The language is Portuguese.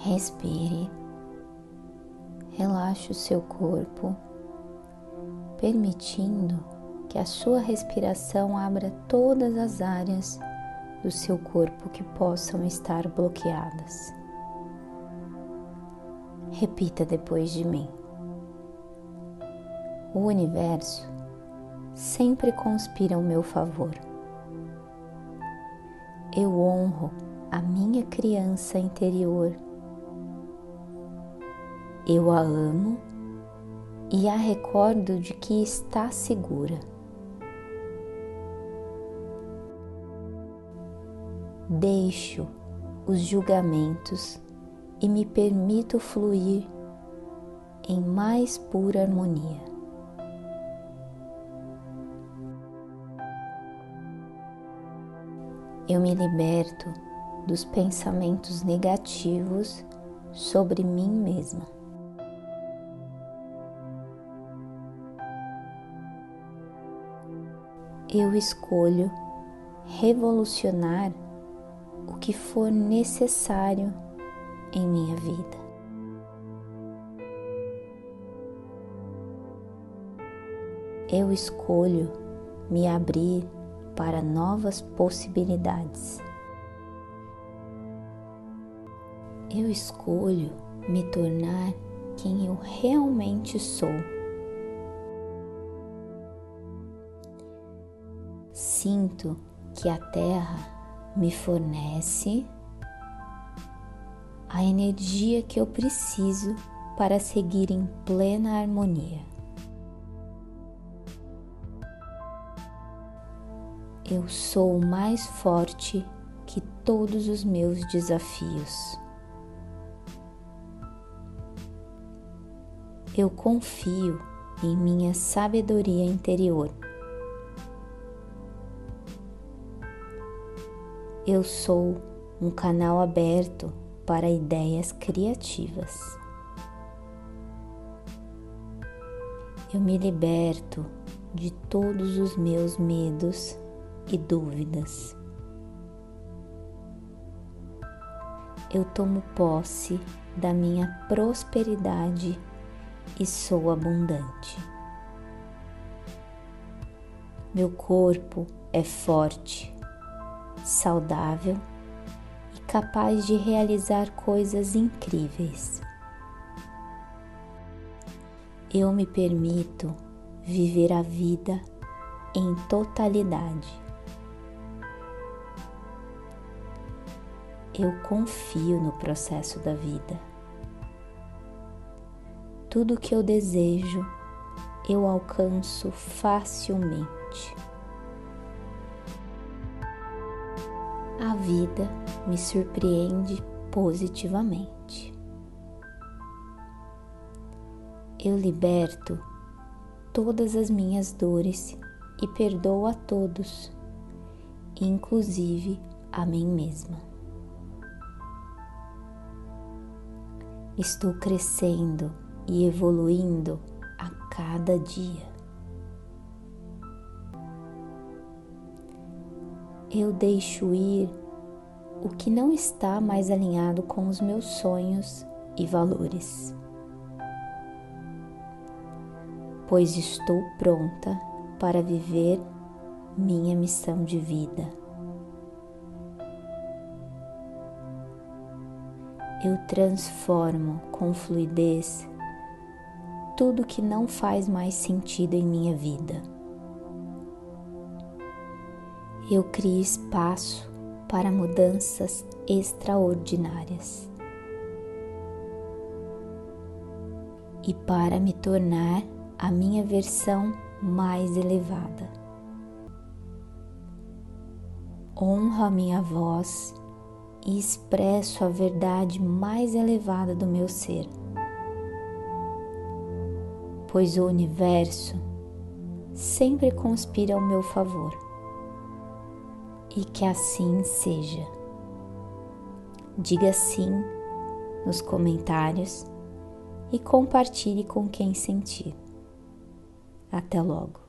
Respire, relaxe o seu corpo, permitindo que a sua respiração abra todas as áreas do seu corpo que possam estar bloqueadas. Repita depois de mim. O universo sempre conspira ao meu favor. Eu honro a minha criança interior. Eu a amo e a recordo de que está segura. Deixo os julgamentos e me permito fluir em mais pura harmonia. Eu me liberto dos pensamentos negativos sobre mim mesma. Eu escolho revolucionar o que for necessário em minha vida. Eu escolho me abrir para novas possibilidades. Eu escolho me tornar quem eu realmente sou. Sinto que a Terra me fornece a energia que eu preciso para seguir em plena harmonia. Eu sou mais forte que todos os meus desafios. Eu confio em minha sabedoria interior. Eu sou um canal aberto para ideias criativas. Eu me liberto de todos os meus medos e dúvidas. Eu tomo posse da minha prosperidade e sou abundante. Meu corpo é forte saudável e capaz de realizar coisas incríveis. Eu me permito viver a vida em totalidade. Eu confio no processo da vida. Tudo que eu desejo, eu alcanço facilmente. A vida me surpreende positivamente. Eu liberto todas as minhas dores e perdoo a todos, inclusive a mim mesma. Estou crescendo e evoluindo a cada dia. Eu deixo ir o que não está mais alinhado com os meus sonhos e valores. Pois estou pronta para viver minha missão de vida. Eu transformo com fluidez tudo que não faz mais sentido em minha vida eu crio espaço para mudanças extraordinárias. E para me tornar a minha versão mais elevada. Honro a minha voz e expresso a verdade mais elevada do meu ser, pois o universo sempre conspira ao meu favor e que assim seja. Diga sim nos comentários e compartilhe com quem sentir. Até logo.